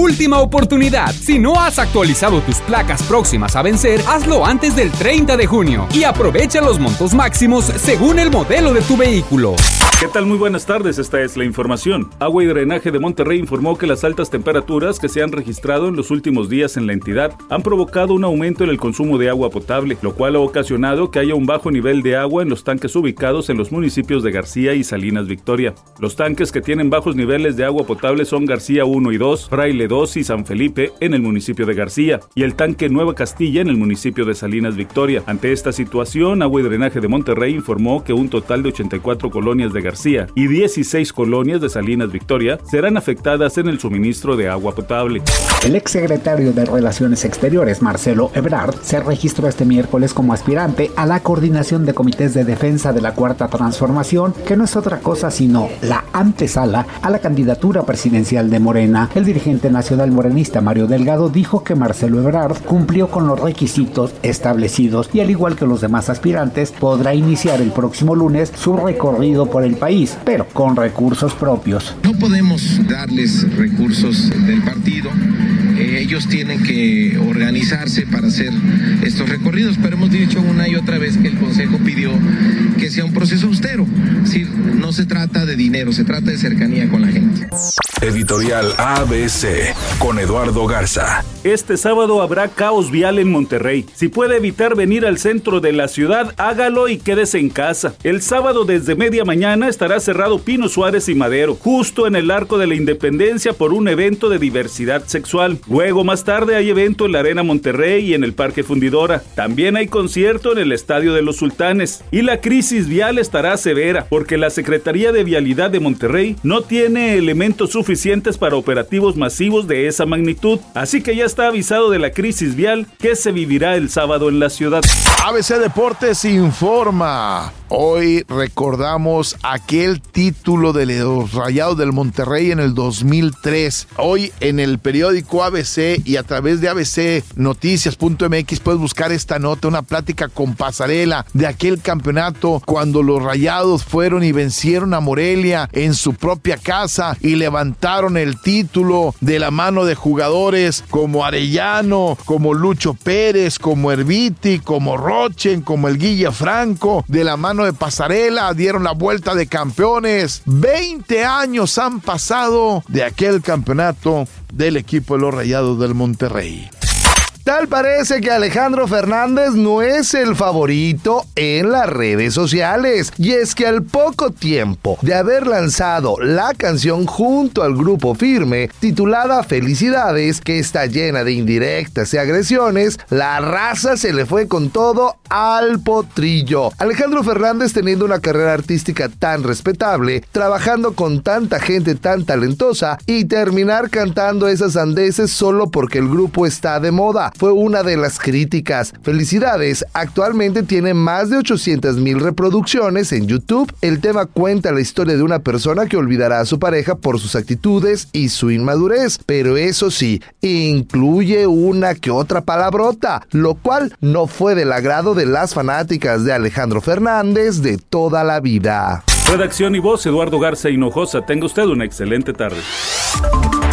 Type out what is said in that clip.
Última oportunidad. Si no has actualizado tus placas próximas a vencer, hazlo antes del 30 de junio y aprovecha los montos máximos según el modelo de tu vehículo. ¿Qué tal? Muy buenas tardes, esta es la información. Agua y Drenaje de Monterrey informó que las altas temperaturas que se han registrado en los últimos días en la entidad han provocado un aumento en el consumo de agua potable, lo cual ha ocasionado que haya un bajo nivel de agua en los tanques ubicados en los municipios de García y Salinas Victoria. Los tanques que tienen bajos niveles de agua potable son García 1 y 2, Fraile 2 y San Felipe en el municipio de García, y el tanque Nueva Castilla en el municipio de Salinas Victoria. Ante esta situación, Agua y Drenaje de Monterrey informó que un total de 84 colonias de García y 16 colonias de Salinas Victoria serán afectadas en el suministro de agua potable. El exsecretario de Relaciones Exteriores, Marcelo Ebrard, se registró este miércoles como aspirante a la coordinación de comités de defensa de la Cuarta Transformación, que no es otra cosa sino la antesala a la candidatura presidencial de Morena. El dirigente nacional morenista Mario Delgado dijo que Marcelo Ebrard cumplió con los requisitos establecidos y al igual que los demás aspirantes podrá iniciar el próximo lunes su recorrido por el país pero con recursos propios. No podemos darles recursos del partido. Eh, ellos tienen que organizarse para hacer estos recorridos, pero hemos dicho una y otra vez que el Consejo pidió que sea un proceso austero. Es no se trata de dinero, se trata de cercanía con la gente. Editorial ABC con Eduardo Garza. Este sábado habrá caos vial en Monterrey. Si puede evitar venir al centro de la ciudad, hágalo y quédese en casa. El sábado desde media mañana estará cerrado Pino Suárez y Madero, justo en el Arco de la Independencia por un evento de diversidad sexual. Luego más tarde hay evento en la Arena Monterrey y en el Parque Fundidora. También hay concierto en el Estadio de los Sultanes. Y la crisis vial estará severa porque la Secretaría de Vialidad de Monterrey no tiene elementos suficientes para operativos masivos de esa magnitud. Así que ya está avisado de la crisis vial que se vivirá el sábado en la ciudad. ABC Deportes informa. Hoy recordamos aquel título de los Rayados del Monterrey en el 2003. Hoy en el periódico ABC y a través de abcnoticias.mx puedes buscar esta nota, una plática con pasarela de aquel campeonato cuando los Rayados fueron y vencieron a Morelia en su propia casa y levantaron el título de la mano de jugadores como Arellano, como Lucho Pérez, como Erviti, como Rochen, como el Guilla Franco, de la mano de pasarela, dieron la vuelta de campeones. 20 años han pasado de aquel campeonato del equipo de los Rayados del Monterrey. Tal parece que Alejandro Fernández no es el favorito en las redes sociales. Y es que al poco tiempo de haber lanzado la canción junto al grupo firme titulada Felicidades, que está llena de indirectas y agresiones, la raza se le fue con todo al potrillo. Alejandro Fernández teniendo una carrera artística tan respetable, trabajando con tanta gente tan talentosa y terminar cantando esas andeses solo porque el grupo está de moda fue una de las críticas. Felicidades, actualmente tiene más de 800 mil reproducciones en YouTube. El tema cuenta la historia de una persona que olvidará a su pareja por sus actitudes y su inmadurez, pero eso sí, incluye una que otra palabrota, lo cual no fue del agrado de las fanáticas de Alejandro Fernández de toda la vida. Redacción y voz, Eduardo Garza Hinojosa. Tenga usted una excelente tarde.